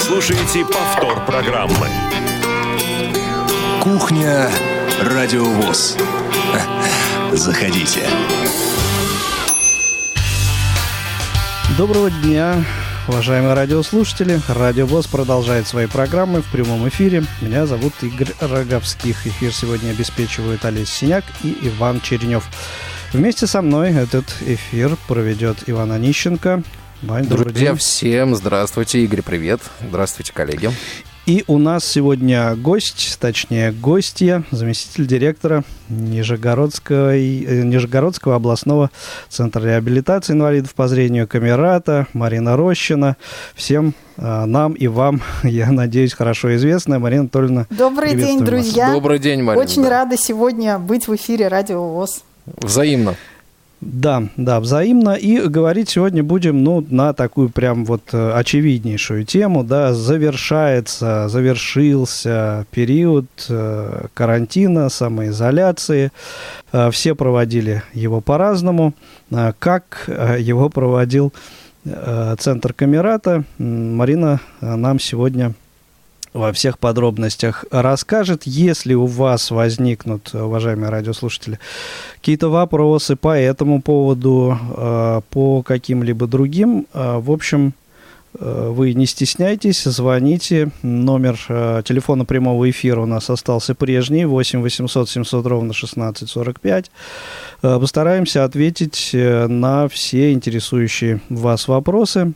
слушаете повтор программы. Кухня Радиовоз. Заходите. Доброго дня, уважаемые радиослушатели. Радио ВОЗ продолжает свои программы в прямом эфире. Меня зовут Игорь Роговских. Эфир сегодня обеспечивают Олесь Синяк и Иван Черенев. Вместе со мной этот эфир проведет Иван Онищенко. Вань, Друзья, всем здравствуйте. Игорь, привет. Здравствуйте, коллеги. И у нас сегодня гость, точнее гостья, заместитель директора Нижегородского, э, Нижегородского областного центра реабилитации инвалидов по зрению Камерата Марина Рощина. Всем э, нам и вам, я надеюсь, хорошо известная Марина Анатольевна. Добрый день, друзья. Добрый день, Марина. Очень да. рада сегодня быть в эфире Радио ВОЗ. Взаимно. Да, да, взаимно. И говорить сегодня будем, ну, на такую прям вот э, очевиднейшую тему, да, завершается, завершился период э, карантина, самоизоляции. Э, все проводили его по-разному. Как его проводил Центр Камерата, Марина нам сегодня во всех подробностях расскажет. Если у вас возникнут, уважаемые радиослушатели, какие-то вопросы по этому поводу, э, по каким-либо другим, э, в общем, э, вы не стесняйтесь, звоните. Номер телефона прямого эфира у нас остался прежний, 8 800 700 ровно 16 45. Постараемся ответить на все интересующие вас вопросы.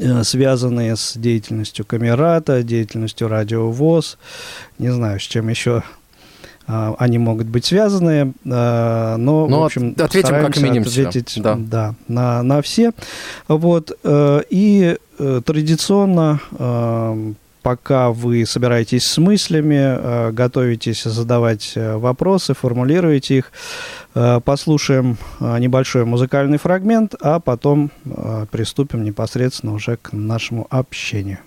Э, связанные с деятельностью Камерата, деятельностью Радиовоз. Не знаю, с чем еще а, они могут быть связаны, а, но, но в общем, ответим как минимум ответить да. Да, на, на все. Вот, э, и э, традиционно пока вы собираетесь с мыслями, готовитесь задавать вопросы, формулируете их, Э, послушаем э, небольшой музыкальный фрагмент, а потом э, приступим непосредственно уже к нашему общению.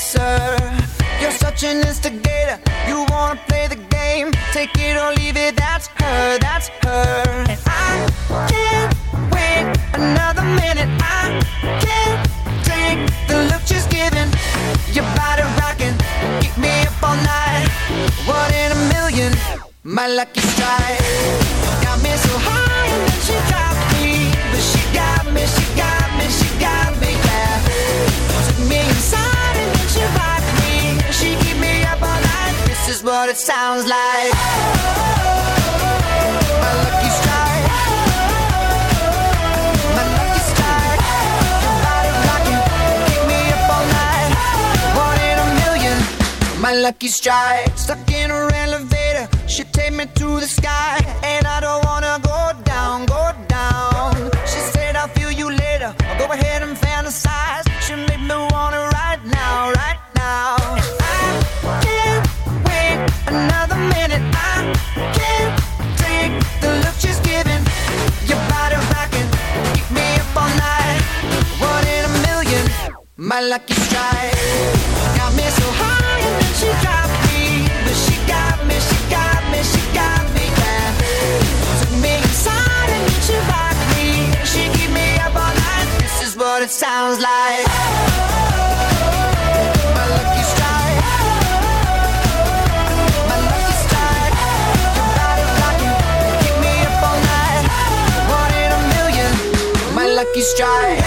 So You're such an instigator. You wanna play the game, take it or leave it. That's her, that's her. And I can't wait another minute. I can't take the look she's giving. Your body rocking, keep me up all night. One in a million, my lucky strike. Got me so high is what it sounds like. My lucky strike. My lucky strike. Keep me up all night. One in a million. My lucky strike. Stuck in her elevator, she take me to the sky. stride.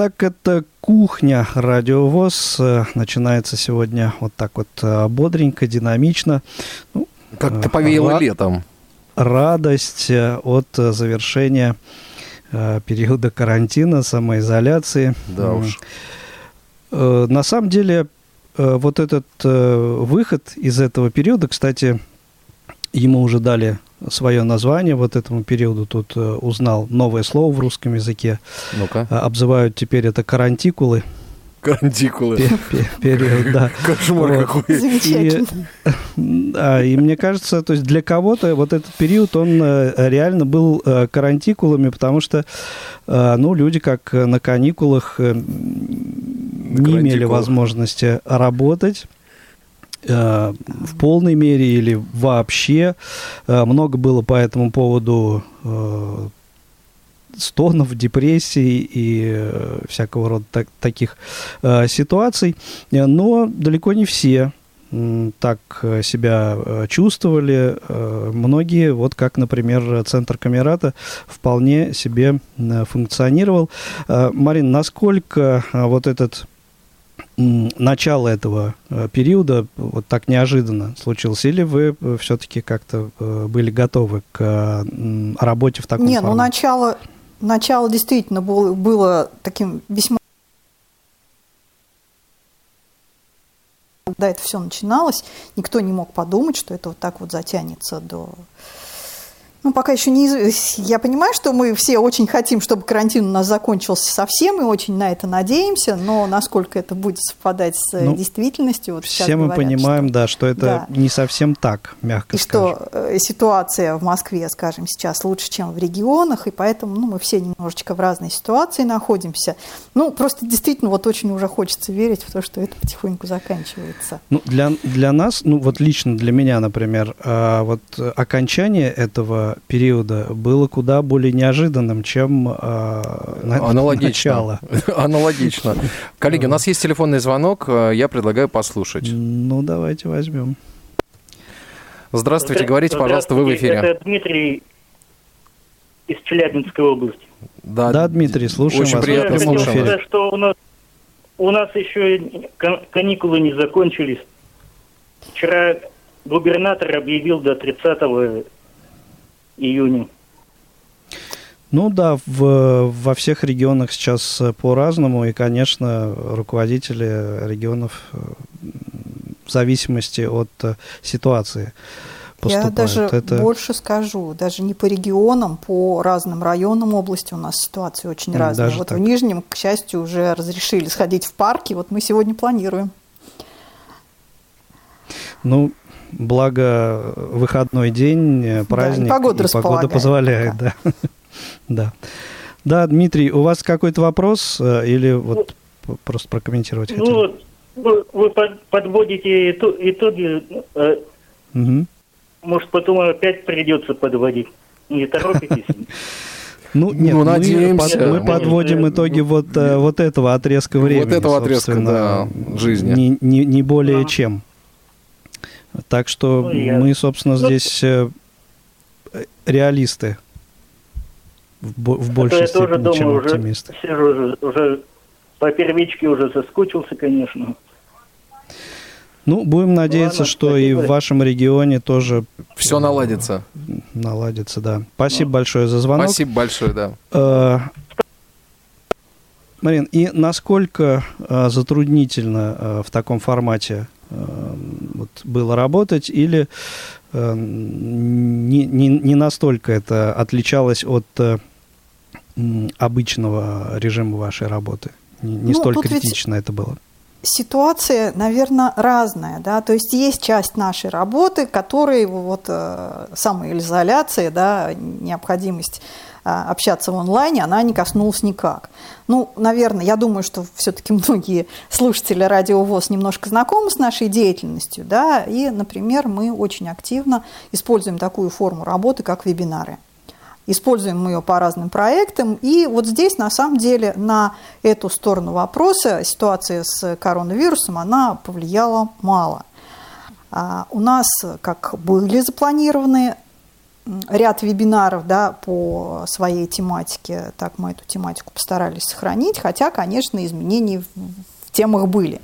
Итак, это кухня радиовоз. Э, начинается сегодня вот так вот э, бодренько, динамично. Ну, Как-то повеяло Ра- летом. Радость от завершения периода карантина, самоизоляции. Да уж. На самом деле, вот этот выход из этого периода, кстати, ему уже дали свое название вот этому периоду. Тут э, узнал новое слово в русском языке. Ну-ка. Э, обзывают теперь это карантикулы. Карантикулы. Период, да. Кошмар какой. Замечательно. Да, и мне кажется, то есть для кого-то вот этот период, он э, реально был карантикулами, потому что, ну, люди как на каникулах не имели возможности работать Э, в полной мере или вообще. Э, много было по этому поводу э, стонов, депрессий и всякого рода так, таких ситуаций. Но далеко не все так себя чувствовали. Многие, вот как, например, Центр Камерата вполне себе функционировал. Марин, насколько вот этот начало этого э, периода вот так неожиданно случилось? Или вы э, все-таки как-то э, были готовы к работе в таком Не, формате? ну начало, начало действительно было, было таким весьма... Когда это все начиналось, никто не мог подумать, что это вот так вот затянется до ну, пока еще не... Я понимаю, что мы все очень хотим, чтобы карантин у нас закончился совсем, и очень на это надеемся, но насколько это будет совпадать с ну, действительностью... Вот все мы говорят, понимаем, что... да, что это да. не совсем так, мягко и скажем. что э, ситуация в Москве, скажем, сейчас лучше, чем в регионах, и поэтому ну, мы все немножечко в разной ситуации находимся. Ну, просто действительно вот очень уже хочется верить в то, что это потихоньку заканчивается. Ну, для, для нас, ну, вот лично для меня, например, а, вот окончание этого периода было куда более неожиданным, чем э, Аналогично. начало. Аналогично. Коллеги, у нас есть телефонный звонок, э, я предлагаю послушать. Ну, давайте возьмем. Здравствуйте, говорите, пожалуйста, вы в эфире. Это Дмитрий из Челябинской области. Да, да Дмитрий, слушаем Очень вас. приятно я слушаем. Сказать, что у нас, у нас еще каникулы не закончились. Вчера губернатор объявил до 30 июня. Ну да, в, во всех регионах сейчас э, по-разному, и, конечно, руководители регионов э, в зависимости от э, ситуации поступают. Я даже Это... больше скажу, даже не по регионам, по разным районам области у нас ситуация очень разная. Даже вот так. в Нижнем, к счастью, уже разрешили сходить в парки, вот мы сегодня планируем. Ну, благо выходной день, праздник, да, погода, погода позволяет. Да. да. да, Дмитрий, у вас какой-то вопрос э, или вот ну, просто прокомментировать хотели? Ну, вы, вы подводите итоги, угу. может, потом опять придется подводить. Не торопитесь? Ну, нет, ну, надеемся. Мы, мы подводим итоги вот, э, вот этого отрезка времени. Вот этого отрезка, да, жизни. Не, не, не более да. чем. Так что ну, мы, собственно, ну, здесь э, реалисты в, в большей я степени, тоже дома чем уже оптимисты. Сижу уже, уже по первичке уже соскучился, конечно. Ну, будем надеяться, Ладно, что спасибо. и в вашем регионе тоже все наладится. Наладится, да. Спасибо ну, большое за звонок. Спасибо большое, да. Э, Марин, и насколько э, затруднительно э, в таком формате вот, было работать, или э, не, не, не настолько это отличалось от э, обычного режима вашей работы? Не, не ну, столь критично это было? Ситуация, наверное, разная, да, то есть есть часть нашей работы, которой вот э, самоизоляция, да, необходимость а, общаться в онлайне, она не коснулась никак. Ну, наверное, я думаю, что все-таки многие слушатели Радио ВОЗ немножко знакомы с нашей деятельностью, да, и, например, мы очень активно используем такую форму работы, как вебинары. Используем мы ее по разным проектам. И вот здесь, на самом деле, на эту сторону вопроса ситуация с коронавирусом, она повлияла мало. А у нас как были запланированы ряд вебинаров да, по своей тематике. Так мы эту тематику постарались сохранить, хотя, конечно, изменения в темах были.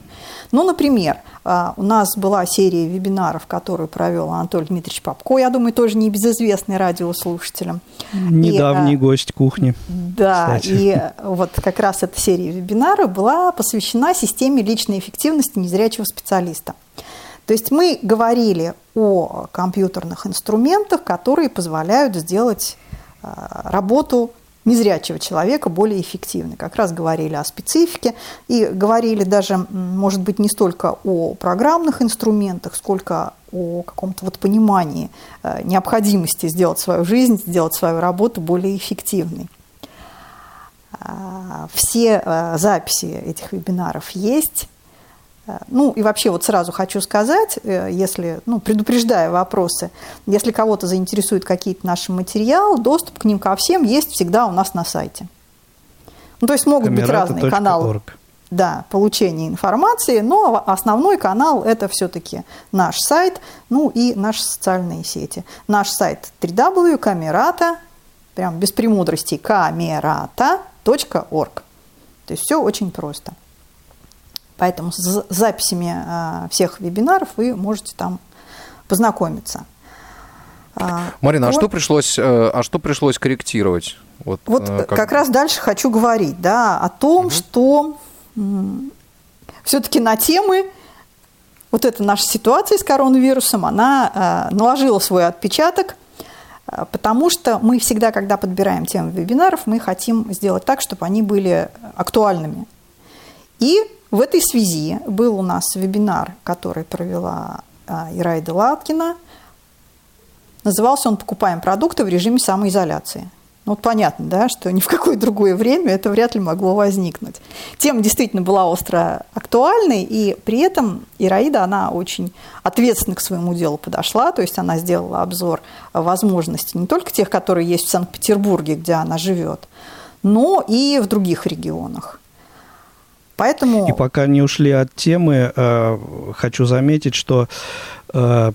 Ну, например, а, у нас была серия вебинаров, которую провел Анатолий Дмитриевич Попко, я думаю, тоже небезызвестный радиослушателям. Недавний и, а, гость кухни. Да, кстати. и вот как раз эта серия вебинаров была посвящена системе личной эффективности незрячего специалиста. То есть мы говорили о компьютерных инструментах, которые позволяют сделать а, работу незрячего человека более эффективной. Как раз говорили о специфике и говорили даже, может быть, не столько о программных инструментах, сколько о каком-то вот понимании а, необходимости сделать свою жизнь, сделать свою работу более эффективной. А, все записи этих вебинаров есть. Э, ну и вообще вот сразу хочу сказать, э, если, ну, предупреждая вопросы, если кого-то заинтересуют какие-то наши материалы, доступ к ним ко всем есть всегда у нас на сайте. Ну, то есть могут быть разные каналы да, получения информации, но основной канал это все-таки наш сайт, ну и наши социальные сети. Наш сайт www.camerata, прям без премудростей, camerata.org. То есть все очень просто. Поэтому с записями а, всех вебинаров вы можете там познакомиться. А, Марина, вот. а что пришлось, э, а что пришлось корректировать? Вот, вот э, как... как раз дальше хочу говорить, да, о том, угу. что все-таки на темы вот эта наша ситуация с коронавирусом, она э, наложила свой отпечаток, потому что мы всегда, когда подбираем темы вебинаров, мы хотим сделать так, чтобы они были актуальными. И в этой связи был у нас вебинар, который провела а, Ираида Латкина. Назывался он «Покупаем продукты в режиме самоизоляции». Ну, вот понятно, да, что ни в какое другое время это вряд ли могло возникнуть. Тема действительно была остро актуальной, и при этом Ираида, она очень ответственно к своему делу подошла, то есть она сделала обзор возможностей не только тех, которые есть в Санкт-Петербурге, где она живет, но и в других регионах. Поэтому... И пока не ушли от темы, э, хочу заметить, что э,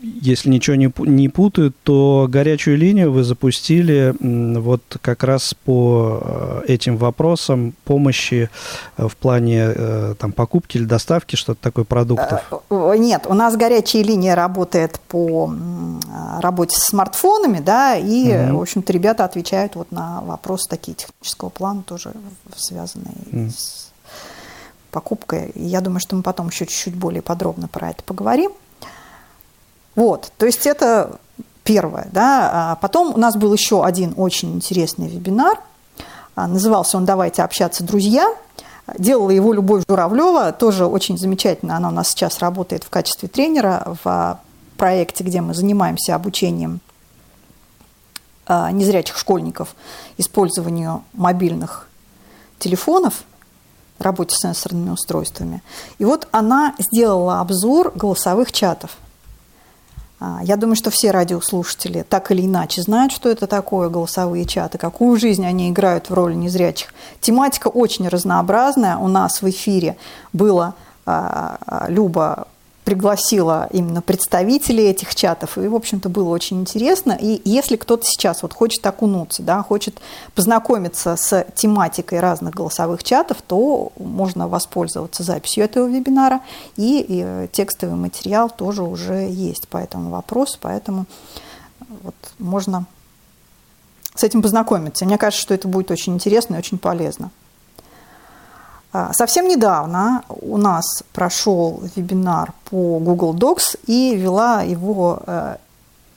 если ничего не, не путают, то горячую линию вы запустили вот как раз по э, этим вопросам помощи в плане там, покупки или доставки, что-то такое продуктов. Нет, у нас горячая линия работает по работе с смартфонами, да, и, угу. в общем-то, ребята отвечают вот на вопросы такие технического плана, тоже связанные угу. с покупкой. И я думаю, что мы потом еще чуть-чуть более подробно про это поговорим. Вот, то есть это первое. Да. А потом у нас был еще один очень интересный вебинар. А, назывался он «Давайте общаться, друзья». Делала его Любовь Журавлева, тоже очень замечательно. Она у нас сейчас работает в качестве тренера в проекте, где мы занимаемся обучением а, незрячих школьников использованию мобильных телефонов – работе с сенсорными устройствами. И вот она сделала обзор голосовых чатов. А, я думаю, что все радиослушатели так или иначе знают, что это такое голосовые чаты, какую жизнь они играют в роли незрячих. Тематика очень разнообразная. У нас в эфире было а, а, Люба пригласила именно представителей этих чатов, и, в общем-то, было очень интересно. И если кто-то сейчас вот хочет окунуться, да, хочет познакомиться с тематикой разных голосовых чатов, то можно воспользоваться записью этого вебинара, и, и э, текстовый материал тоже уже есть по этому вопросу, поэтому вот можно с этим познакомиться. Мне кажется, что это будет очень интересно и очень полезно. А, совсем недавно у нас прошел вебинар по Google Docs и вела его э,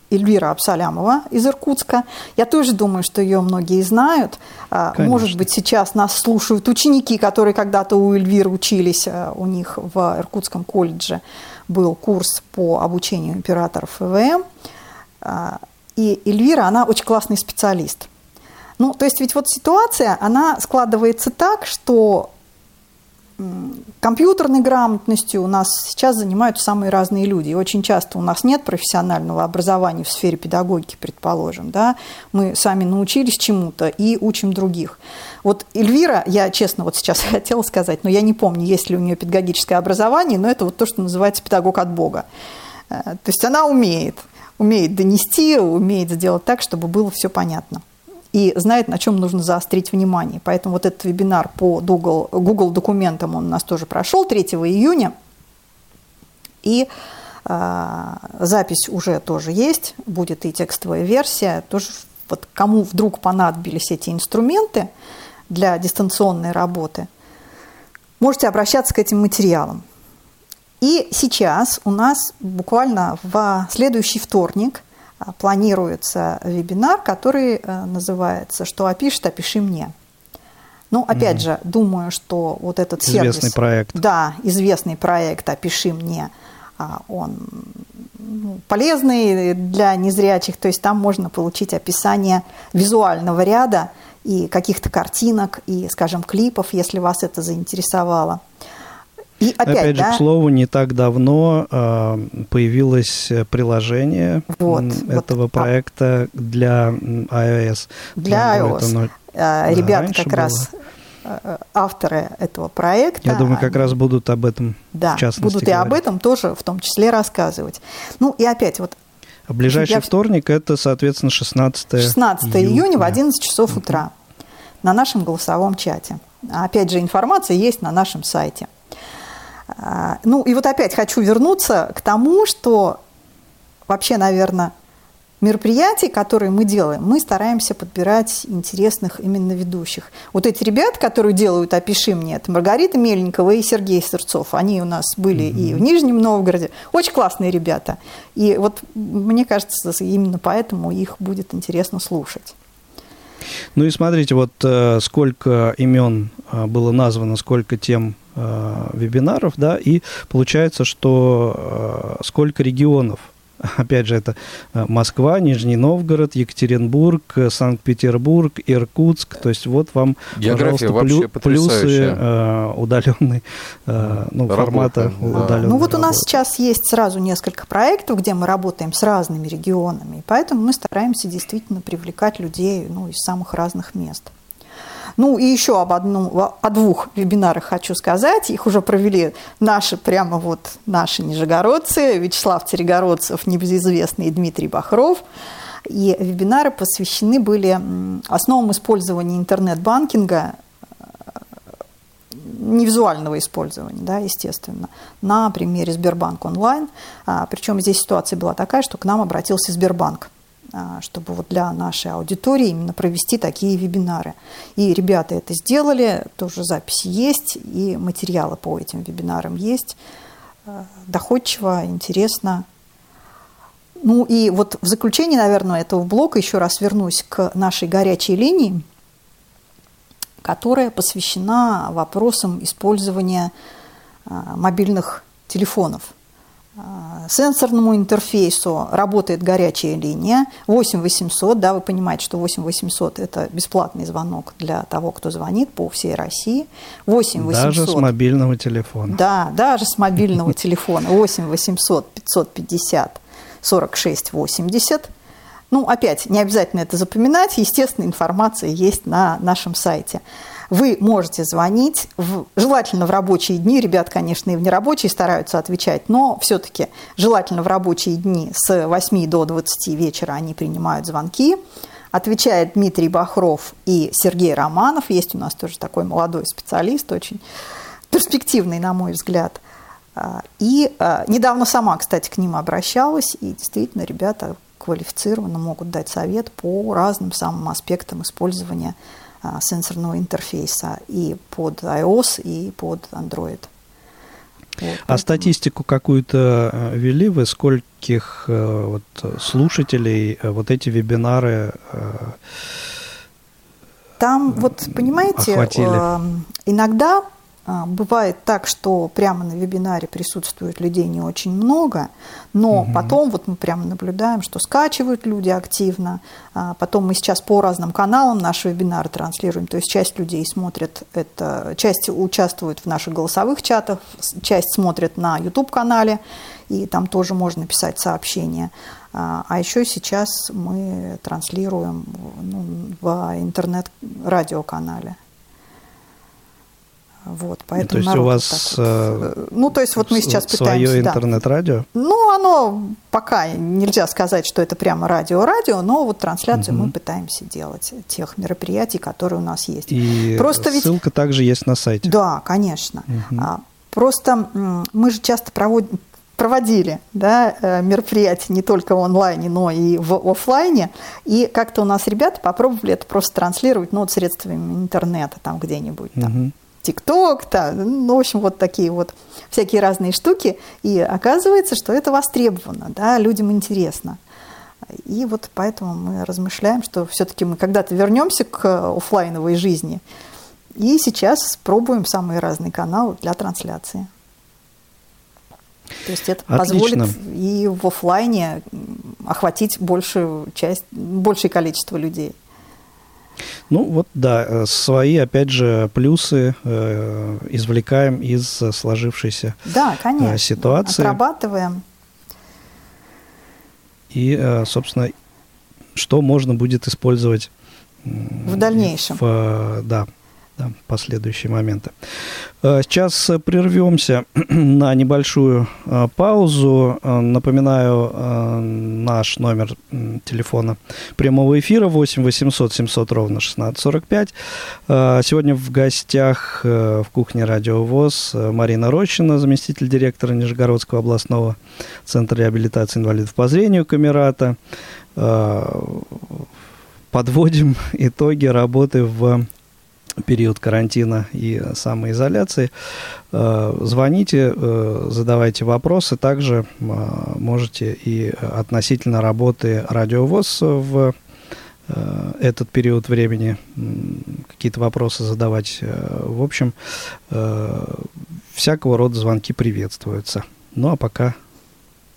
Эльвира Абсалямова из Иркутска. Я тоже думаю, что ее многие знают. А, Конечно. Может быть, сейчас нас слушают ученики, которые когда-то у Эльвиры учились. Э, у них в Иркутском колледже был курс по обучению операторов ИВМ. А, и Эльвира, она очень классный специалист. Ну, то есть ведь вот ситуация, она складывается так, что компьютерной грамотностью у нас сейчас занимаются самые разные люди. И очень часто у нас нет профессионального образования в сфере педагогики, предположим. Да? Мы сами научились чему-то и учим других. Вот Эльвира, я честно вот сейчас хотела сказать, но я не помню, есть ли у нее педагогическое образование, но это вот то, что называется педагог от Бога. Э, то есть она умеет умеет донести, умеет сделать так, чтобы было все понятно и знает, на чем нужно заострить внимание. Поэтому вот этот вебинар по Google, Google документам он у нас тоже прошел 3 июня. И э, запись уже тоже есть, будет и текстовая версия. Тоже вот кому вдруг понадобились эти инструменты для дистанционной работы, можете обращаться к этим материалам. И сейчас у нас буквально в следующий вторник – планируется вебинар, который э, называется «Что опишет, опиши мне». Ну, опять mm. же, думаю, что вот этот известный сервис... Известный проект. Да, известный проект «Опиши мне», а, он ну, полезный для незрячих, то есть там можно получить описание визуального ряда и каких-то картинок, и, скажем, клипов, если вас это заинтересовало. И опять, опять же, да? к слову, не так давно э, появилось приложение вот, этого вот, проекта для iOS. Для iOS. Это, ну, а, Ребята как было. раз э, авторы этого проекта. Я думаю, как раз будут об этом да, в частности будут говорить. и об этом тоже в том числе рассказывать. Ну и опять вот а ближайший я... вторник это, соответственно, 16 16 июня, июня в 11 часов утра на нашем голосовом чате. Опять же, информация есть на нашем сайте. А, ну и вот опять хочу вернуться к тому, что вообще, наверное, мероприятий, которые мы делаем, мы стараемся подбирать интересных именно ведущих. Вот эти ребята, которые делают «Опиши мне», это Маргарита Мельникова и Сергей Сырцов. Они у нас были mm-hmm. и в Нижнем Новгороде. Очень классные ребята. И вот мне кажется, именно поэтому их будет интересно слушать. Ну и смотрите, вот э, сколько имен э, было названо, сколько тем э, вебинаров, да, и получается, что э, сколько регионов Опять же, это э, Москва, Нижний Новгород, Екатеринбург, э, Санкт-Петербург, Иркутск. То есть вот вам, География пожалуйста, плю, плюсы э, удаленной, э, ну, формата да. удаленной Ну вот у нас сейчас есть сразу несколько проектов, где мы работаем с разными регионами, поэтому мы стараемся действительно привлекать людей ну, из самых разных мест. Ну и еще об одном, о двух вебинарах хочу сказать. Их уже провели наши, прямо вот наши нижегородцы, Вячеслав Царегородцев, небезызвестный Дмитрий Бахров. И вебинары посвящены были основам использования интернет-банкинга невизуального использования, да, естественно, на примере Сбербанк онлайн. А, причем здесь ситуация была такая, что к нам обратился Сбербанк – чтобы вот для нашей аудитории именно провести такие вебинары. И ребята это сделали, тоже записи есть, и материалы по этим вебинарам есть. А, доходчиво, интересно. Ну и вот в заключение, наверное, этого блока еще раз вернусь к нашей горячей линии, которая посвящена вопросам использования а, мобильных телефонов – сенсорному интерфейсу работает горячая линия 8 800, да, вы понимаете, что 8 800 – это бесплатный звонок для того, кто звонит по всей России. 8 800, даже с мобильного телефона. Да, даже с мобильного телефона. 8 800 550 46 80. Ну, опять, не обязательно это запоминать, естественно, информация есть на нашем сайте. Вы можете звонить, в, желательно в рабочие дни, ребят, конечно, и в нерабочие стараются отвечать, но все-таки желательно в рабочие дни с 8 до 20 вечера они принимают звонки. Отвечает Дмитрий Бахров и Сергей Романов. Есть у нас тоже такой молодой специалист, очень перспективный, на мой взгляд. А, и а, недавно сама, кстати, к ним обращалась, и действительно ребята квалифицированно могут дать совет по разным самым аспектам использования сенсорного интерфейса и под iOS, и под Android. Вот, а статистику какую-то э, вели вы, скольких э, вот, слушателей э, вот эти вебинары Там, вот, понимаете, охватили? иногда а, бывает так, что прямо на вебинаре присутствует людей не очень много, но угу. потом вот мы прямо наблюдаем, что скачивают люди активно. А, потом мы сейчас по разным каналам наши вебинары транслируем. То есть часть людей смотрит это, часть участвует в наших голосовых чатах, часть смотрит на YouTube-канале, и там тоже можно писать сообщения. А, а еще сейчас мы транслируем ну, в интернет-радиоканале. Вот, поэтому то есть у вас... Вот. Э, ну, то есть вот мы сейчас пытаемся... Свое интернет-радио? Да. Ну, оно пока нельзя сказать, что это прямо радио-радио, но вот трансляцию угу. мы пытаемся делать тех мероприятий, которые у нас есть. И Просто ссылка ведь... также есть на сайте? Да, конечно. Угу. Просто мы же часто проводим, проводили да, э, мероприятия не только в онлайне, но и в офлайне. И как-то у нас ребята попробовали это просто транслировать ну, вот средствами интернета там где-нибудь. Там. Угу. ТикТок, да, ну, в общем, вот такие вот всякие разные штуки. И оказывается, что это востребовано, да, людям интересно. И вот поэтому мы размышляем, что все-таки мы когда-то вернемся к офлайновой жизни. И сейчас пробуем самые разные каналы для трансляции. То есть это Отлично. позволит и в офлайне охватить большую часть, большее количество людей. Ну вот да, э, свои, опять же, плюсы э, извлекаем из сложившейся да, конечно. ситуации. Отрабатываем. И, э, собственно, что можно будет использовать в дальнейшем. В, да, да, последующие моменты. Э, сейчас прервемся на небольшую э, паузу. Э, напоминаю, наш номер телефона прямого эфира 8 800 700 ровно 1645. Сегодня в гостях в кухне Радио ВОЗ Марина Рощина, заместитель директора Нижегородского областного центра реабилитации инвалидов по зрению Камерата. Подводим итоги работы в период карантина и самоизоляции. Э, звоните, э, задавайте вопросы. Также э, можете и относительно работы радиовоз в этот период времени какие-то вопросы задавать. В общем, всякого рода звонки приветствуются. Ну а пока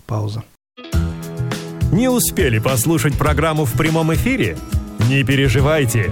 пауза. Не успели послушать программу в прямом эфире? Не переживайте.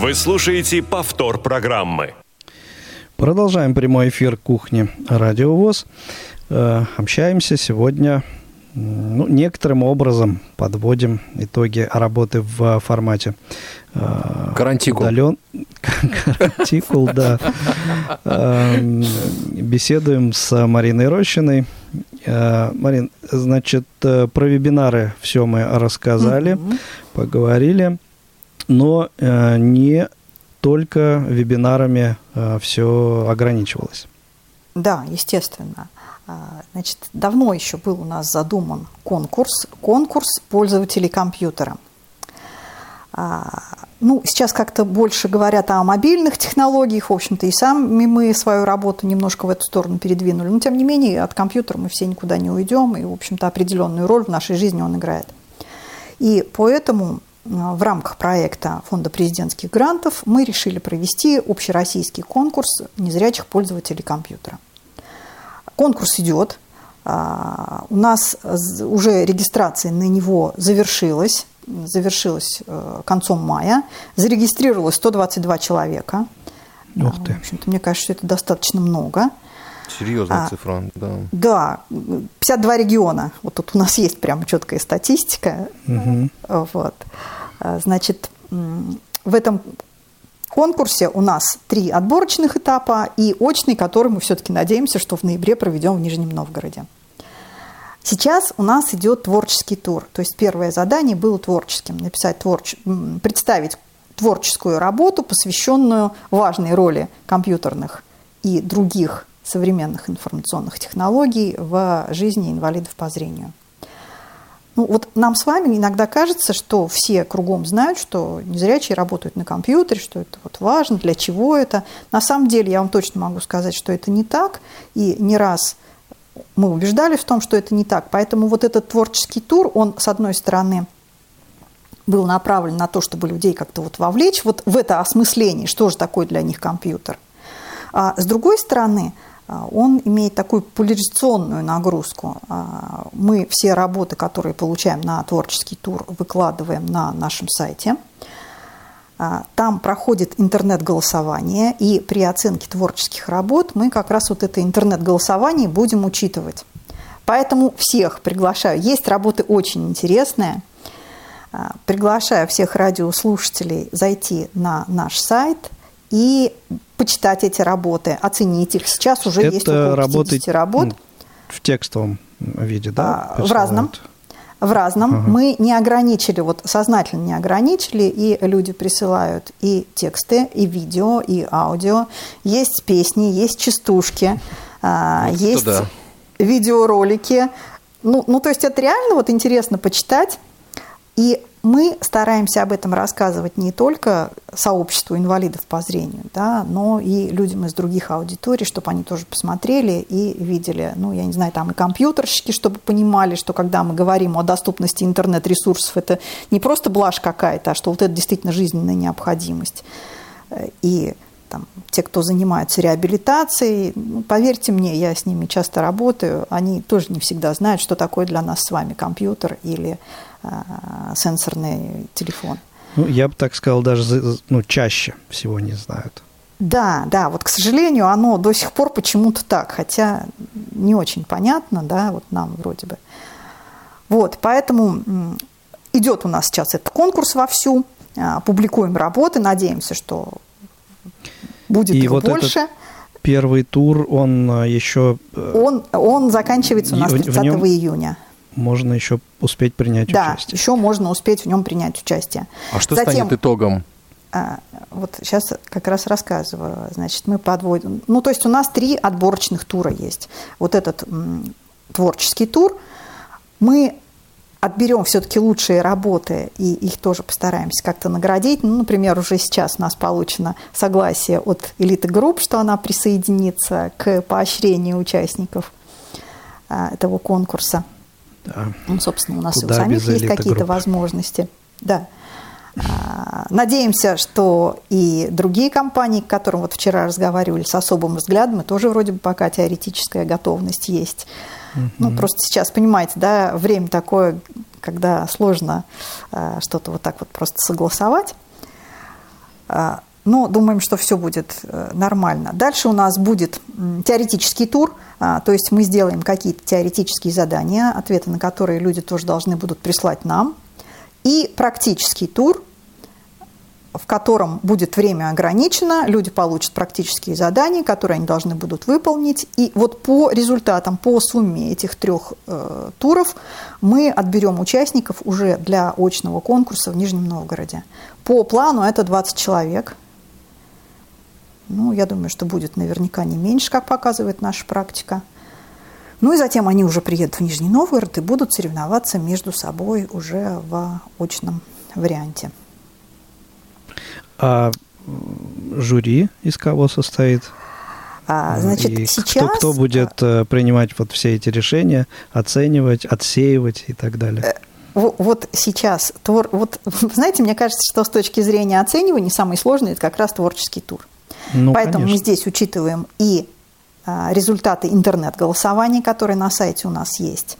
Вы слушаете повтор программы. Продолжаем прямой эфир кухни Радио ВОЗ. Э, общаемся сегодня, ну, некоторым образом подводим итоги работы в формате э, Карантикул. Удален... Карантикул, да. Эм, беседуем с Мариной Рощиной. Э, Марин, значит, про вебинары все мы рассказали, поговорили но э, не только вебинарами э, все ограничивалось. Да, естественно. А, значит, давно еще был у нас задуман конкурс, конкурс пользователей компьютера. А, ну, сейчас как-то больше говорят о мобильных технологиях, в общем-то, и сами мы свою работу немножко в эту сторону передвинули. Но, тем не менее, от компьютера мы все никуда не уйдем, и, в общем-то, определенную роль в нашей жизни он играет. И поэтому в рамках проекта Фонда президентских грантов мы решили провести общероссийский конкурс незрячих пользователей компьютера. Конкурс идет. А, у нас уже регистрация на него завершилась, завершилась э, концом мая. Зарегистрировалось 122 человека. Ух ты. В общем-то, мне кажется, что это достаточно много. Серьезная а, цифра, да. Да, 52 региона. Вот тут у нас есть прямо четкая статистика. Угу. Вот. А, значит, в этом конкурсе у нас три отборочных этапа и очный, который мы все-таки надеемся, что в ноябре проведем в Нижнем Новгороде. Сейчас у нас идет творческий тур. То есть первое задание было творческим. Написать творч... представить творческую работу, посвященную важной роли компьютерных и других современных информационных технологий в жизни инвалидов по зрению. Ну, вот нам с вами иногда кажется, что все кругом знают, что незрячие работают на компьютере, что это вот важно, для чего это. На самом деле я вам точно могу сказать, что это не так. И не раз мы убеждали в том, что это не так. Поэтому вот этот творческий тур, он, с одной стороны, был направлен на то, чтобы людей как-то вот вовлечь вот в это осмысление, что же такое для них компьютер. А с другой стороны, он имеет такую поляризационную нагрузку. А, мы все работы, которые получаем на творческий тур, выкладываем на нашем сайте. А, там проходит интернет-голосование, и при оценке творческих работ мы как раз вот это интернет-голосование будем учитывать. Поэтому всех приглашаю. Есть работы очень интересные. Приглашаю всех радиослушателей зайти на наш сайт и почитать эти работы, оценить их. Сейчас уже Это есть около 50 работы работ. В текстовом виде, да? А, в разном. В разном. Ага. Мы не ограничили, вот сознательно не ограничили, и люди присылают и тексты, и видео, и аудио. Есть песни, есть частушки, а, Вот есть да. видеоролики. Ну, ну, то есть это реально вот интересно почитать. И мы стараемся об этом рассказывать не только сообществу инвалидов по зрению, да, но и людям из других аудиторий, чтобы они тоже посмотрели и видели, ну, я не знаю, там и компьютерщики, чтобы понимали, что когда мы говорим о доступности интернет-ресурсов, это не просто блажь какая-то, а что вот это действительно жизненная необходимость. Э, И там, те, кто занимаются реабилитацией, ну, поверьте мне, я с ними часто работаю, они тоже не всегда знают, что такое для нас с вами компьютер или сенсорный телефон. Ну, я бы так сказал, даже ну, чаще всего не знают. Да, да, вот, к сожалению, оно до сих пор почему-то так, хотя не очень понятно, да, вот нам вроде бы. Вот, поэтому идет у нас сейчас этот конкурс вовсю, а, публикуем работы, надеемся, что будет И их вот этот больше. Первый тур, он а, еще э, Он, он заканчивается у нас И в- в 30 нем июня. Можно еще успеть принять Да, участие. еще можно успеть в нем принять участие. А что Затем- станет итогом? А, вот сейчас как раз рассказываю. Значит, мы подводим. Ну, то есть у нас три отборочных тура есть. Вот этот м, творческий тур. Мы отберем все-таки лучшие работы и их тоже постараемся как-то наградить. Ну, например, уже сейчас у нас получено согласие от элиты групп, что она присоединится к поощрению участников а, этого конкурса. Да. Ну, собственно, у нас и у Куда самих есть какие-то возможности. Да. А, Надеемся, что и другие компании, к которым вот вчера разговаривали с особым взглядом, и тоже вроде бы пока теоретическая готовность есть. Ну, просто сейчас, понимаете, да, время такое, когда сложно а, что-то вот так вот просто согласовать. Но думаем, что все будет э, нормально. Дальше у нас будет теоретический тур, а, то есть мы сделаем какие-то теоретические задания, ответы на которые люди тоже должны будут прислать нам. И практический тур, в котором будет время ограничено, люди получат практические задания, которые они должны будут выполнить. И вот по результатам, по сумме этих трех э, туров мы отберем участников уже для очного конкурса в Нижнем Новгороде. По плану это 20 человек. Ну, я думаю, что будет наверняка не меньше, как показывает наша практика. Ну и затем они уже приедут в Нижний Новгород и будут соревноваться между собой уже в очном варианте. А жюри из кого состоит? А, значит, И сейчас... кто, кто будет э, принимать вот все эти решения, оценивать, отсеивать и так далее? Во- Вот сейчас, твор, вот, знаете, мне кажется, что с точки зрения оценивания самый сложный это как раз творческий тур. Ну, Поэтому мы конечно. здесь учитываем и а, результаты интернет-голосования, которые на сайте у нас есть.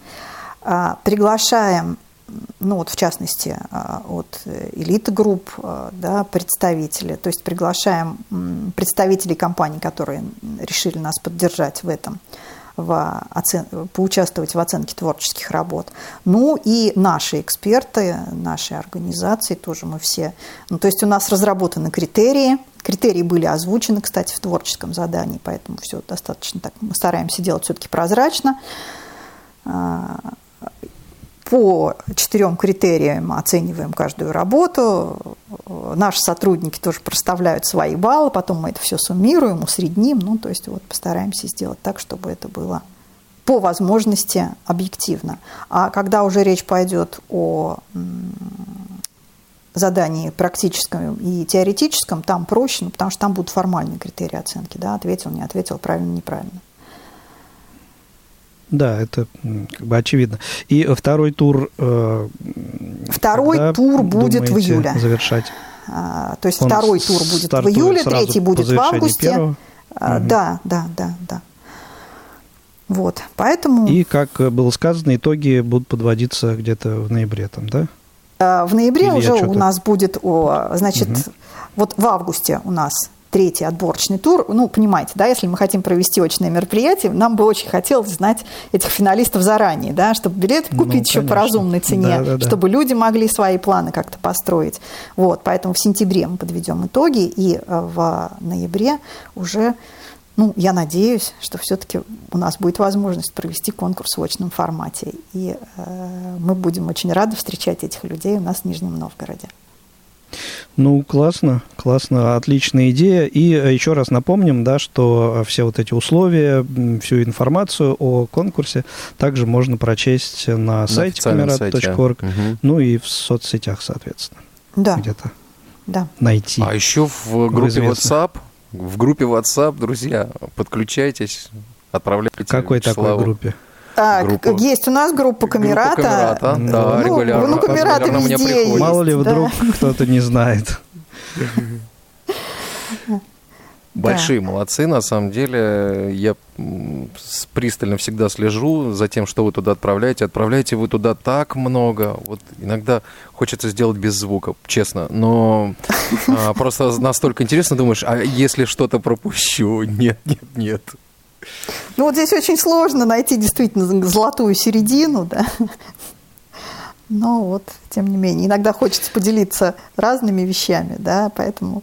А, приглашаем, ну вот в частности, а, от элиты групп да, представителей, то есть приглашаем представителей компаний, которые решили нас поддержать в этом в оцен... поучаствовать в оценке творческих работ. Ну и наши эксперты, наши организации тоже мы все. Ну, то есть у нас разработаны критерии. Критерии были озвучены, кстати, в творческом задании, поэтому все достаточно так. Мы стараемся делать все-таки прозрачно. А, По четырем критериям оцениваем каждую работу. Наши сотрудники тоже проставляют свои баллы, потом мы это все суммируем, усредним. Ну, то есть вот постараемся сделать так, чтобы это было по возможности объективно. А когда уже речь пойдет о задании практическом и теоретическом, там проще, ну, потому что там будут формальные критерии оценки, да, ответил, не ответил, правильно, неправильно. Да, это как бы очевидно. И второй тур... э, Второй тур будет в июле. завершать? А, То есть Он второй тур будет в июле, третий будет в августе. первого? А, Мгм. Да, да, да, да. Вот, поэтому... И, как было сказано, итоги будут подводиться где-то в ноябре там, да? Э, в ноябре Или уже у нас будет, значит, угу. вот в августе у нас третий отборочный тур. Ну, понимаете, да, если мы хотим провести очное мероприятие, нам бы очень хотелось знать этих финалистов заранее, да, чтобы билеты ну, купить ну, еще по разумной цене, да, да, да. чтобы люди могли свои планы как-то построить. Вот, поэтому в сентябре мы подведем итоги, и э, в ноябре уже ну, я надеюсь, что все-таки у нас будет возможность провести конкурс в очном формате. И э, мы будем очень рады встречать этих людей у нас в Нижнем Новгороде. Ну, классно, классно, отличная идея. И э, еще раз напомним, да, что все вот эти условия, всю информацию о конкурсе также можно прочесть на, на сайте камерат.орг, угу. ну и в соцсетях, соответственно. Да. Где-то да. найти. А еще в группе WhatsApp, в группе WhatsApp, друзья, подключайтесь, отправляйте. Какой такой группе? А, группу. Есть у нас группа Камерата. Группа Камерата, да, ну, регулярно. Ну, Камерата регулярно везде есть. Мало ли вдруг да. кто-то не знает. Большие да. молодцы, на самом деле. Я пристально всегда слежу за тем, что вы туда отправляете. Отправляете вы туда так много. Вот иногда хочется сделать без звука, честно. Но а, просто настолько интересно думаешь, а если что-то пропущу? Нет, нет, нет. Ну вот здесь очень сложно найти действительно золотую середину, да. Но вот, тем не менее, иногда хочется поделиться разными вещами, да, поэтому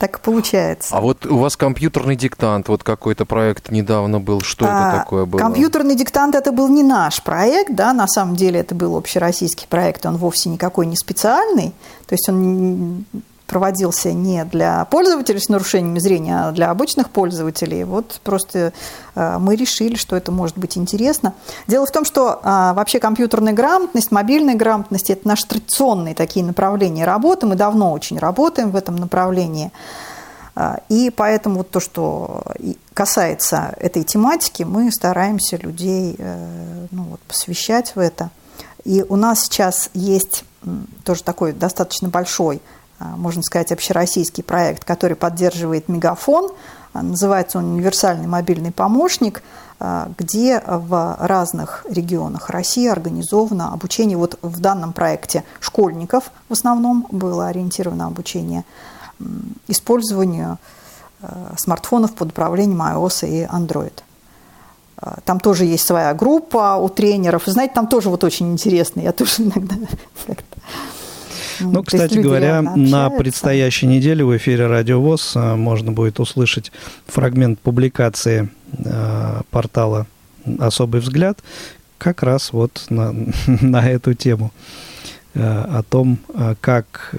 так и получается. А вот у вас компьютерный диктант, вот какой-то проект недавно был, что а, это такое было? Компьютерный диктант это был не наш проект, да, на самом деле это был общероссийский проект, он вовсе никакой не специальный, то есть он проводился не для пользователей с нарушениями зрения, а для обычных пользователей. Вот просто э, мы решили, что это может быть интересно. Дело в том, что а, вообще компьютерная грамотность, мобильная грамотность – это наши традиционные такие направления работы. Мы давно очень работаем в этом направлении. А, и поэтому вот то, что касается этой тематики, мы стараемся людей э, ну, вот, посвящать в это. И у нас сейчас есть тоже такой достаточно большой можно сказать, общероссийский проект, который поддерживает Мегафон. А, называется он «Универсальный мобильный помощник», а, где в разных регионах России организовано обучение. Вот в данном проекте школьников в основном было ориентировано обучение использованию смартфонов под управлением iOS и Android. Там тоже есть своя группа у тренеров. Знаете, там тоже вот очень интересно. Я тоже иногда как-то ну, кстати говоря, на предстоящей неделе в эфире Радио ВОЗ э, можно будет услышать фрагмент публикации э, портала «Особый взгляд» как раз вот на, на эту тему э, о том, как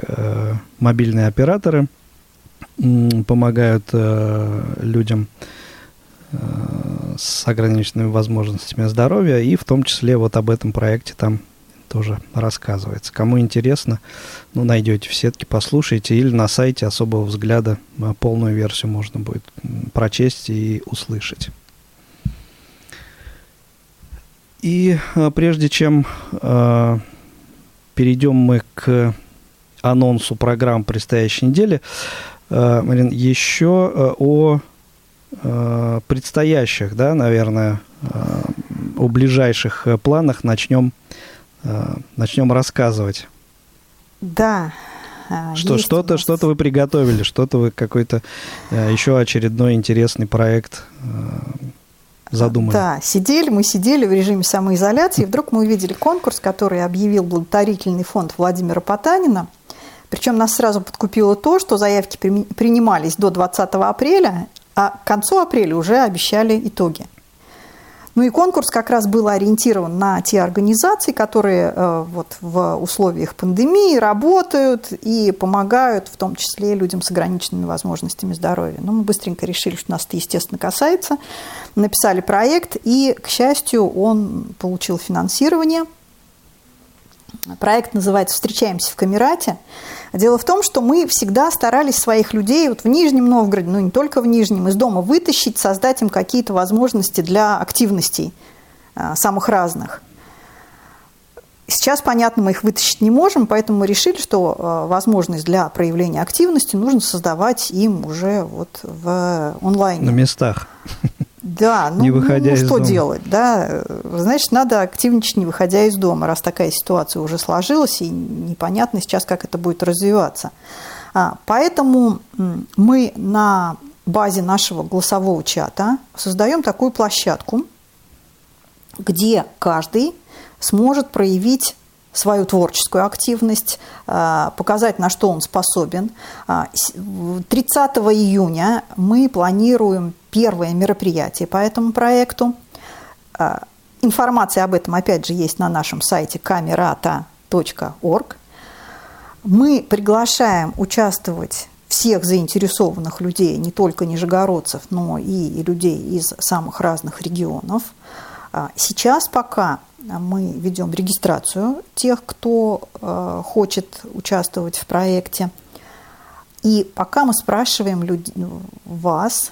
мобильные операторы помогают людям с ограниченными возможностями здоровья, и в том числе вот об этом проекте там тоже рассказывается. Кому интересно, ну, найдете в сетке, послушайте, или на сайте особого взгляда а, полную версию можно будет прочесть и услышать. И а, прежде чем э, перейдем мы к анонсу программ предстоящей недели, э, еще э, о э, предстоящих, да, наверное, э, о ближайших планах начнем Э, начнем рассказывать. Да. А, что, что-то, что-то вы приготовили, что-то вы какой-то э, еще очередной интересный проект э, задумали. Да, сидели, мы сидели в режиме самоизоляции, и вдруг мы увидели конкурс, который объявил благотворительный фонд Владимира Потанина. Причем нас сразу подкупило то, что заявки принимались до 20 апреля, а к концу апреля уже обещали итоги. Ну и конкурс как раз был ориентирован на те организации, которые э, вот в условиях пандемии работают и помогают, в том числе людям с ограниченными возможностями здоровья. Но мы быстренько решили, что нас это, естественно, касается. Написали проект, и, к счастью, он получил финансирование – Проект называется «Встречаемся в Камерате». Дело в том, что мы всегда старались своих людей вот в Нижнем Новгороде, ну не только в Нижнем, из дома вытащить, создать им какие-то возможности для активностей а, самых разных. Сейчас, понятно, мы их вытащить не можем, поэтому мы решили, что а, возможность для проявления активности нужно создавать им уже вот в онлайне. На местах. Да, ну, не выходя ну, из что дома. делать, да? Значит, надо активничать, не выходя из дома, раз такая ситуация уже сложилась, и непонятно сейчас, как это будет развиваться. А, поэтому мы на базе нашего голосового чата создаем такую площадку, где каждый сможет проявить свою творческую активность, а, показать, на что он способен. А, с- в 30 июня мы планируем первое мероприятие по этому проекту. А, Информация об этом, опять же, есть на нашем сайте kamerata.org. Мы приглашаем участвовать всех заинтересованных людей, не только нижегородцев, но и людей из самых разных регионов. А, Сейчас пока мы ведем регистрацию тех, кто э, хочет участвовать в проекте. И пока мы спрашиваем люд- вас,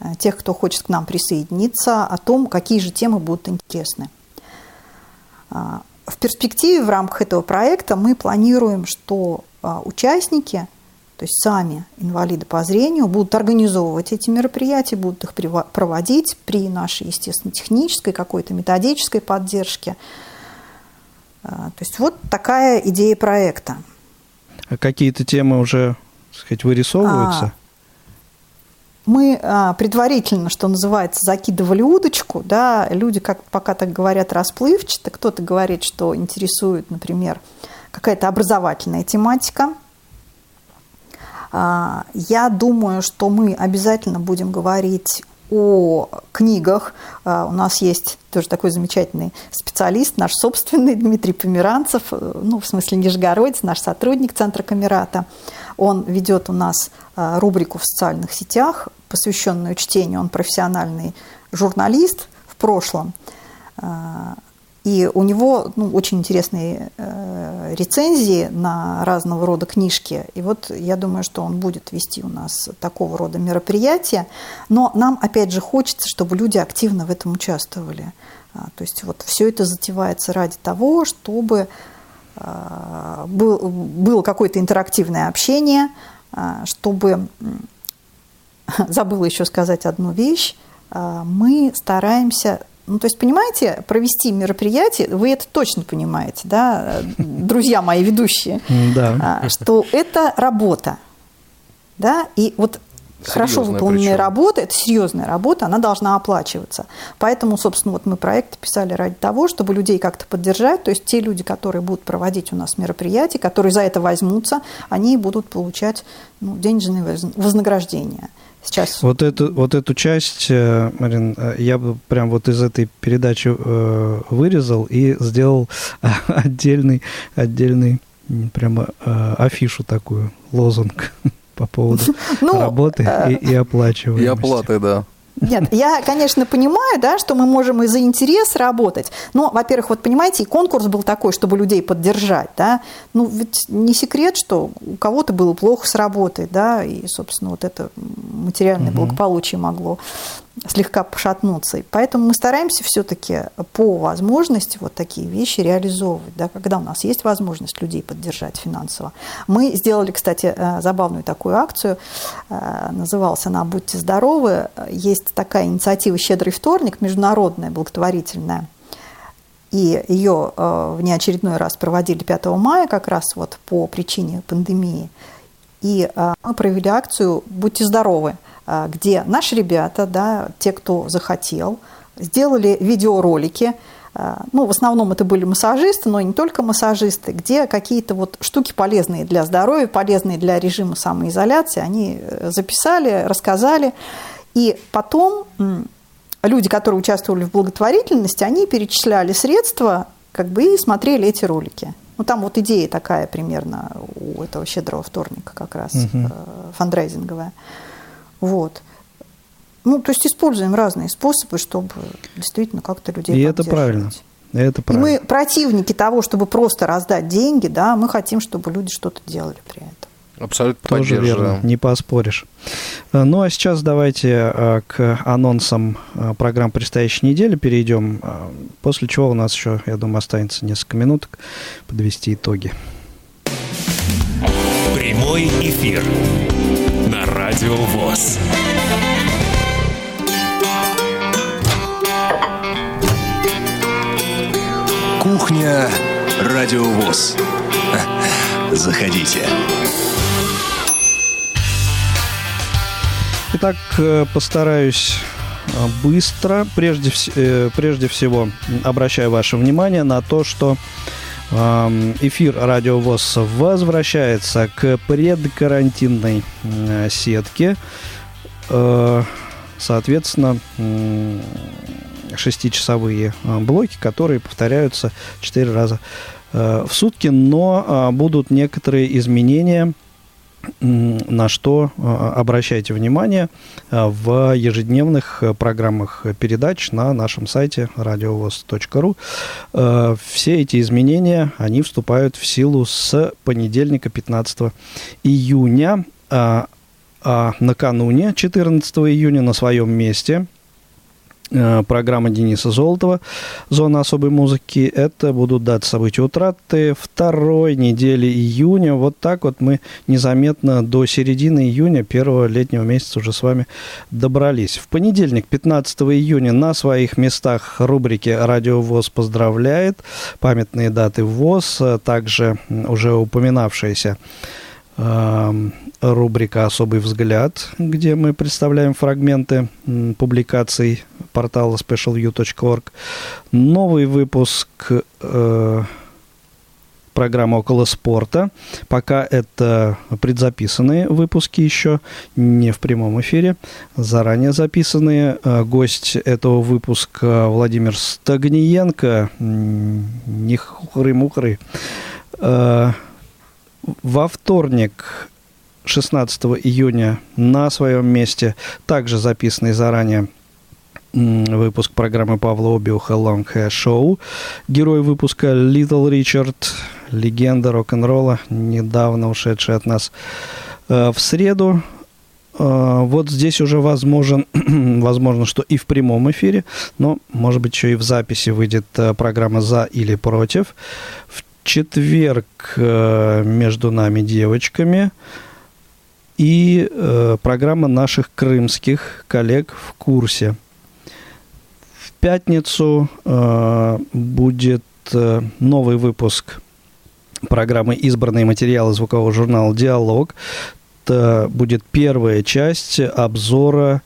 э, тех, кто хочет к нам присоединиться, о том, какие же темы будут интересны. А, В перспективе в рамках этого проекта мы планируем, что а, участники, то есть сами инвалиды по зрению, будут организовывать эти мероприятия, будут их проводить при нашей, естественно, технической, какой-то методической поддержке. А, То есть вот такая идея проекта. А какие-то темы уже, так сказать, вырисовываются? А, мы а, предварительно, что называется, закидывали удочку, да, люди, как пока так говорят, расплывчато, кто-то говорит, что интересует, например, какая-то образовательная тематика. А, Я думаю, что мы обязательно будем говорить о книгах. А, У нас есть тоже такой замечательный специалист, наш собственный Дмитрий Померанцев, э, ну, в смысле нижегородец, наш сотрудник Центра Камерата. Он ведет у нас а, рубрику в социальных сетях, посвященную чтению. Он профессиональный журналист в прошлом. И у него ну, очень интересные э, рецензии на разного рода книжки. И вот я думаю, что он будет вести у нас такого рода мероприятия. Но нам, опять же, хочется, чтобы люди активно в этом участвовали. А, То есть вот все это затевается ради того, чтобы а, был, было какое-то интерактивное общение, а, чтобы, забыла еще сказать одну вещь, а, мы стараемся, ну то есть понимаете, провести мероприятие, вы это точно понимаете, да, друзья мои ведущие, а, что это работа, да, и вот хорошо выполненная работа, это серьезная работа, она должна оплачиваться. Поэтому, собственно, вот мы проект писали ради того, чтобы людей как-то поддержать, то есть те люди, которые будут проводить у нас мероприятия, которые за это возьмутся, они будут получать ну, денежные воз- вознаграждения. Сейчас Вот эту, вот эту часть, э, Марин, э, я бы прям вот из этой передачи э, вырезал и сделал отдельный, отдельный прямо афишу такую, лозунг по поводу Ну, работы э, и, и оплачиваемости. И оплаты, да. Нет, я, конечно, понимаю, да, что мы можем и за интерес работать. Но, во-первых, вот понимаете, и конкурс был такой, чтобы людей поддержать, да. Ну, ведь не секрет, что у кого-то было плохо с работой, да, и, собственно, вот это материальное благополучие могло слегка пошатнуться. И поэтому мы стараемся все-таки по возможности вот такие вещи реализовывать, да, когда у нас есть возможность людей поддержать финансово. Мы сделали, кстати, э, забавную такую акцию, э, называлась она «Будьте здоровы». Есть такая инициатива «Щедрый вторник», международная, благотворительная. И ее э, в неочередной раз проводили 5 мая как раз вот по причине пандемии. И мы провели акцию «Будьте здоровы», где наши ребята, да, те, кто захотел, сделали видеоролики. Э, Ну, в основном это были массажисты, но не только массажисты, где какие-то вот штуки полезные для здоровья, полезные для режима самоизоляции, они э, записали, рассказали. И потом люди, которые участвовали в благотворительности, они перечисляли средства как бы и смотрели эти ролики. Ну, там вот идея такая примерно у этого щедрого вторника как раз, Мгм. э, фандрайзинговая. Вот. Ну, то есть используем разные способы, чтобы действительно как-то людей И это правильно. Это И правильно. мы противники того, чтобы просто раздать деньги, да, мы хотим, чтобы люди что-то делали при этом. Абсолютно Тоже верно, не поспоришь. Э, Ну а сейчас давайте э, к анонсам э, программ предстоящей недели перейдем, после чего у нас еще, я думаю, останется несколько минуток подвести итоги. Прямой эфир на Радио ВОЗ. Кухня Радио ВОЗ. Заходите. Итак, э, постараюсь э, быстро. Прежде, э, прежде всего обращаю ваше внимание на то, что эфир Радио ВОЗ возвращается к предкарантинной сетке. Соответственно, шестичасовые блоки, которые повторяются четыре раза в сутки, но будут некоторые изменения – на что а, обращайте внимание а, в ежедневных э, программах передач на нашем сайте. Э, все эти изменения, они вступают в силу с понедельника 15 июня. А, накануне, 14 июня, на своем месте – Э, программа Дениса Золотова «Зона особой музыки». Это будут даты события утраты второй недели июня. Вот так вот мы незаметно до середины июня, первого летнего месяца уже с вами добрались. В понедельник, 15 июня, на своих местах рубрики «Радио ВОЗ поздравляет». Памятные даты ВОЗ, а также уже упоминавшиеся эм, рубрика «Особый взгляд», где мы представляем фрагменты публикаций портала specialview.org. Новый выпуск э, программы «Около спорта». Пока это предзаписанные выпуски еще, не в прямом эфире, заранее записанные. Э, гость этого выпуска Владимир Стагниенко. Не хухры-мухры. Э, во вторник 16 июня на своем месте, также записанный заранее выпуск программы Павла Обиуха Long Hair Show. Герой выпуска Little Ричард, легенда рок-н-ролла, недавно ушедший от нас э, в среду. Э, вот здесь уже возможен, возможно, что и в прямом эфире, но, может быть, еще и в записи выйдет э, программа «За или против». В четверг между нами девочками – и э, программа наших крымских коллег в курсе. В пятницу э, будет э, новый выпуск программы «Избранные материалы» звукового журнала «Диалог». Это будет первая часть обзора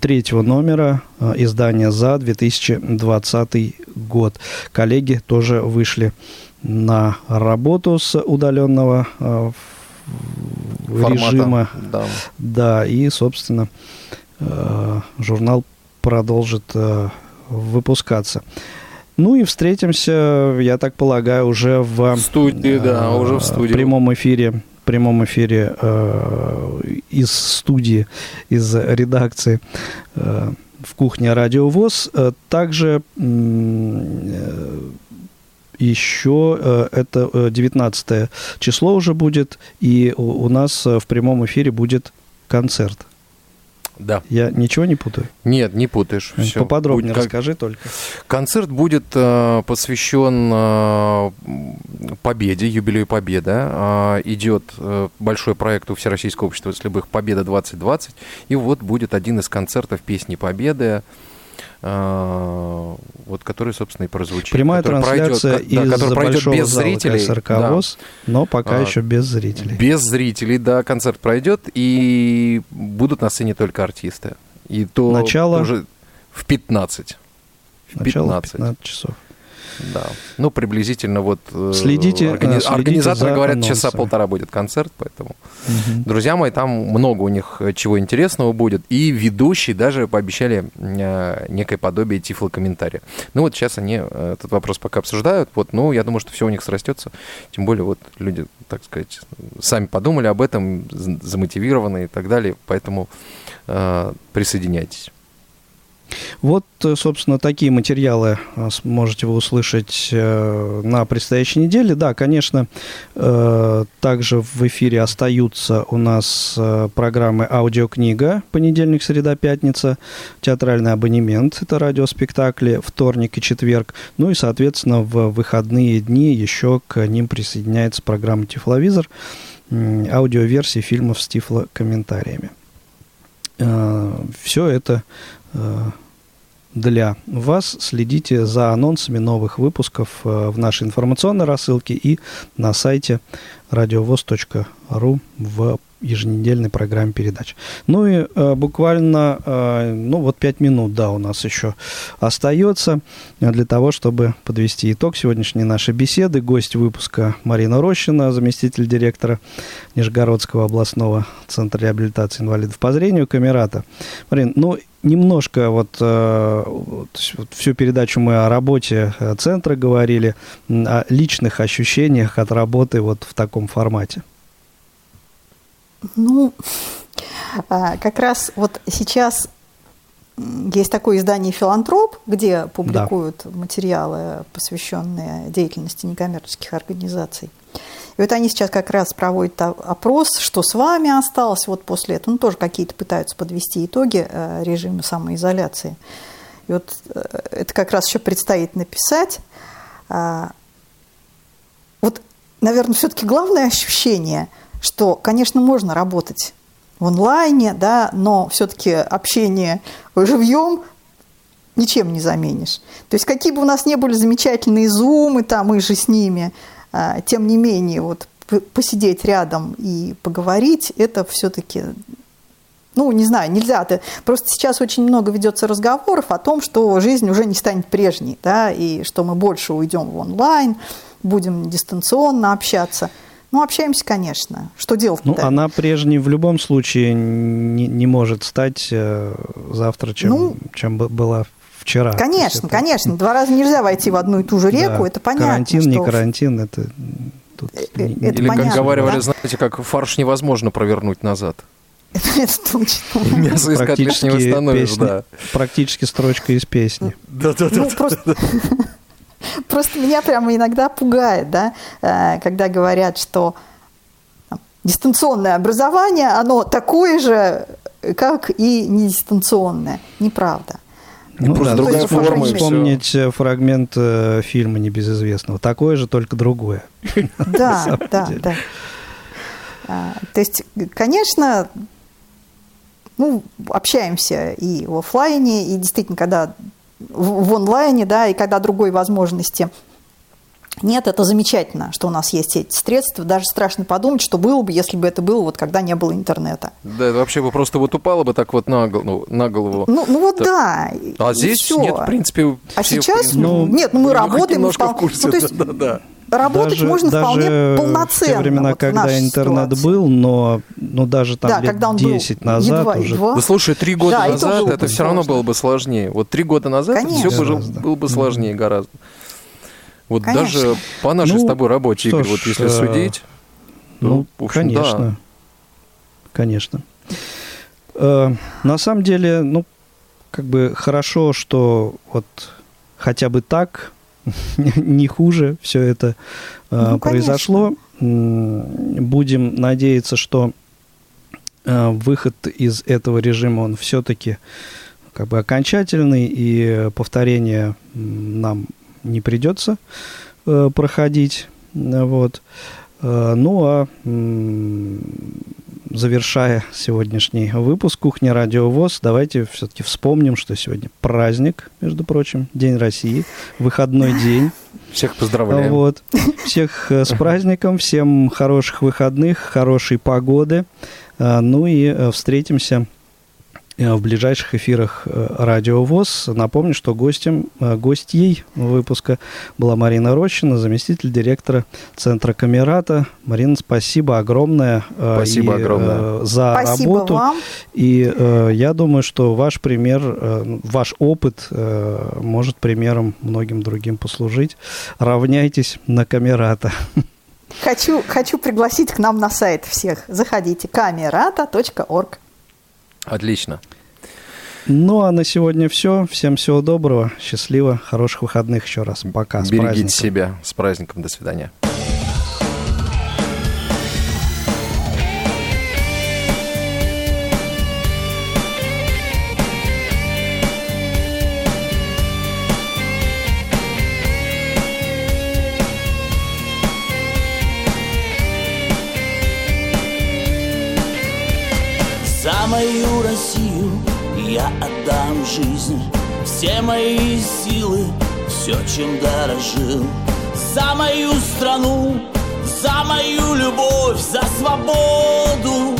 третьего номера э, издания «За» 2020 год. Коллеги тоже вышли на работу с удаленного э, Формата, режима. Да. да, и, собственно, э, журнал продолжит э, выпускаться. Ну и встретимся, я так полагаю, уже в, в студии, э, да, уже в студии. прямом эфире, прямом эфире э, из студии, из редакции э, в кухне Радио ВОЗ. Также э, еще э, это 19 э, число уже будет, и у нас э, в прямом эфире будет концерт. Да. Я ничего не путаю? Нет, не путаешь. Все. Поподробнее будет, расскажи только. Концерт будет э, посвящен э, победе, юбилею Победы. Э, идет э, большой проект у Всероссийского общества слепых «Победа 2020». И вот будет один из концертов песни Победы. А, вот который, собственно, и прозвучит. Прямая трансляция пройдет, из да, который пройдет без зрителей. КСРК да. ВОЗ, но пока а, еще без зрителей. Без зрителей, да, концерт пройдет, и будут на сцене только артисты. И то Начало... уже в 15. В Начало 15. 15 часов. Да. Ну, приблизительно вот... Э, следите, органи... следите Организаторы говорят, анонсами. часа полтора будет концерт, поэтому... Угу. Друзья мои, там много у них э, чего интересного будет. И ведущие даже пообещали э, некое подобие тифлокомментария. Ну, вот сейчас они этот вопрос пока обсуждают. Вот, ну, я думаю, что все у них срастется. Тем более, вот люди, так сказать, сами подумали об этом, замотивированы и так далее. Поэтому э, присоединяйтесь. Вот, э, собственно, такие материалы э, можете вы услышать э, на предстоящей неделе. Да, конечно, также в эфире остаются у нас программы «Аудиокнига» понедельник, среда, пятница, театральный абонемент, это радиоспектакли, вторник и четверг. Ну и, соответственно, в выходные дни еще к ним присоединяется программа «Тифловизор», аудиоверсии фильмов с тифлокомментариями. Все это для вас. Следите за анонсами новых выпусков э, в нашей информационной рассылке и на сайте радиовоз.ру в еженедельной программе передач. Ну и э, буквально, э, ну вот пять минут, да, у нас еще остается для того, чтобы подвести итог сегодняшней нашей беседы. Гость выпуска Марина Рощина, заместитель директора Нижегородского областного центра реабилитации инвалидов по зрению Камерата. Марин, ну немножко вот, э, вот всю передачу мы о работе э, центра говорили, о личных ощущениях от работы вот в таком формате. Ну, а, как раз вот сейчас есть такое издание «Филантроп», где публикуют да. материалы, посвященные деятельности некоммерческих организаций. И вот они сейчас как раз проводят опрос, что с вами осталось вот после этого. Ну, тоже какие-то пытаются подвести итоги э, режима самоизоляции. И вот э, это как раз еще предстоит написать. А, вот, наверное, все-таки главное ощущение – что, конечно, можно работать в онлайне, да, но все-таки общение живьем ничем не заменишь. То есть какие бы у нас ни были замечательные зумы, там и же с ними, тем не менее, вот посидеть рядом и поговорить, это все-таки, ну, не знаю, нельзя. -то. Просто сейчас очень много ведется разговоров о том, что жизнь уже не станет прежней, да, и что мы больше уйдем в онлайн, будем дистанционно общаться – ну, общаемся, конечно. Что делать? Ну, она прежней в любом случае не, не может стать э, завтра, чем, ну, чем была вчера. Конечно, это... конечно. Два раза нельзя войти в одну и ту же реку, да. это понятно. Карантин, что... не карантин, это... Тут э, это Или, понятно, как говаривали, да? знаете, как фарш невозможно провернуть назад. Это точно. Мясо искать лишнего становишь, да. Практически строчка из песни. Да-да-да. Ну, просто... Просто меня прямо иногда пугает, да, э, когда говорят, что дистанционное образование, оно такое же, как и недистанционное. Неправда. Ну, просто да, другая форма. Вспомнить все. фрагмент э, фильма «Небезызвестного». Такое же, только другое. Да, да, да. А, то есть, конечно, ну, общаемся и в офлайне, и действительно, когда в онлайне, да, и когда другой возможности нет, это замечательно, что у нас есть эти средства. Даже страшно подумать, что было бы, если бы это было вот когда не было интернета. Да, это вообще бы просто вот упало бы так вот на голову. На голову. Ну, ну вот так. да. А здесь все. нет, в принципе... А сейчас, ну, нет, ну мы работаем. Немножко в курсе, ну, то есть, да, да работать даже, можно даже вполне полноценно. В те времена, вот когда интернет ситуации. был, но ну, даже там да, лет когда он 10 был назад едва, уже... Едва. Да слушай, три года да, назад это все равно было бы сложнее. Вот три года назад Конечно. все было, было бы сложнее mm-hmm. гораздо. Вот Конечно. даже по нашей ну, с тобой работе, Игорь, ж, вот если э, судить, ну, то, общем, конечно, да. конечно. Э, на самом деле, ну, как бы хорошо, что вот хотя бы так не хуже все это э, ну, произошло. Будем надеяться, что э, выход из этого режима, он все-таки как бы окончательный, и повторение нам не придется э, проходить. Вот. Ну а завершая сегодняшний выпуск «Кухня Радио ВОЗ», давайте все-таки вспомним, что сегодня праздник, между прочим, День России, выходной день. Всех поздравляем. Вот. Всех э, с праздником, всем хороших выходных, хорошей погоды. Ну и э, встретимся Э, в ближайших эфирах э, Радио ВОЗ. Напомню, что гостем, э, гостьей выпуска была Марина Рощина, заместитель директора Центра Камерата. Марина, спасибо огромное, спасибо и, огромное. за спасибо работу. Вам. И я думаю, что ваш пример, ваш опыт может примером многим другим послужить. Равняйтесь на Камерата. Хочу, хочу пригласить к нам на сайт всех. Заходите камерата.орг. Отлично. Ну, а на сегодня все. Всем всего доброго, счастливо, хороших выходных еще раз. Пока. Берегите себя. С праздником. До свидания. За мою Россию я отдам жизнь все мои силы, все, чем дорожил. За мою страну, за мою любовь, за свободу.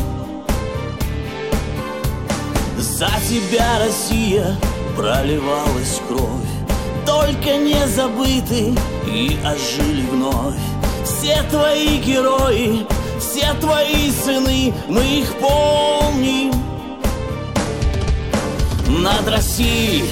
За тебя, Россия, проливалась кровь. Только не забыты и ожили вновь. Все твои герои, все твои сыны, мы их помним. Над Россией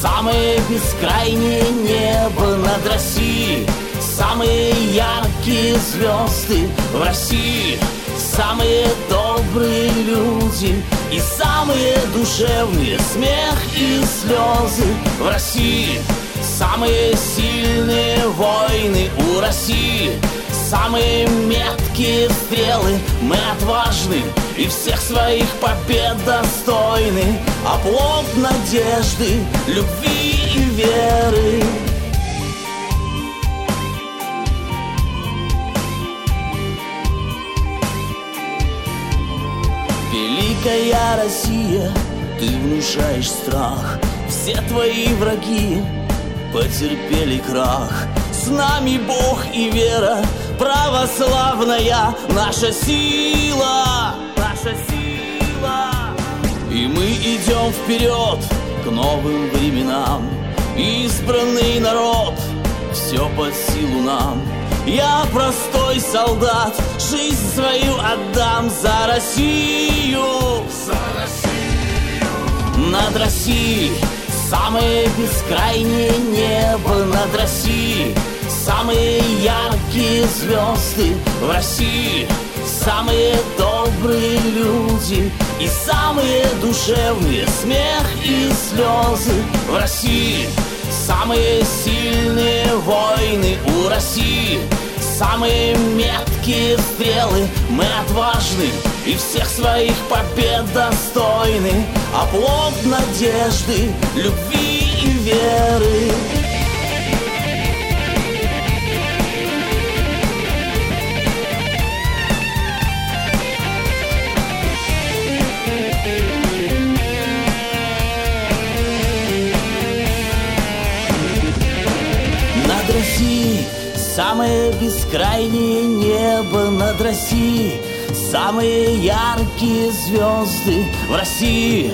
самое бескрайнее небо. Над Россией Самые яркие звезды. В России Самые добрые люди и самые душевные смех и слезы. В России Самые сильные войны. У России Самые меткие стрелы. Мы отважны и всех своих побед достойны. Оплот надежды, любви и веры. Великая Россия, ты внушаешь страх. Все твои враги потерпели крах. С нами Бог и вера православная наша сила, наша сила. И мы идем вперед к новым временам. Избранный народ, все под силу нам. Я простой солдат, жизнь свою отдам за Россию. За Россию. Над Россией самое бескрайнее небо над Россией Самые яркие звезды в России. Самые добрые люди И самые душевные смех и слезы в России. Самые сильные войны у России. Самые меткие стрелы Мы отважны и всех своих побед достойны. Оплот надежды, любви и веры Самое бескрайнее небо над Россией. Самые яркие звезды в России.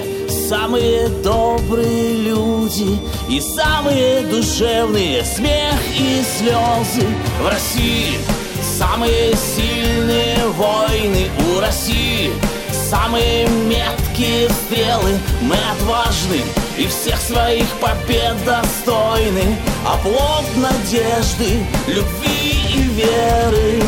Самые добрые люди И самые душевные смех и слезы в России. Самые сильные войны у России. Самые меткие стрелы. Мы отважны и всех своих побед достойны. Оплот надежды, любви и веры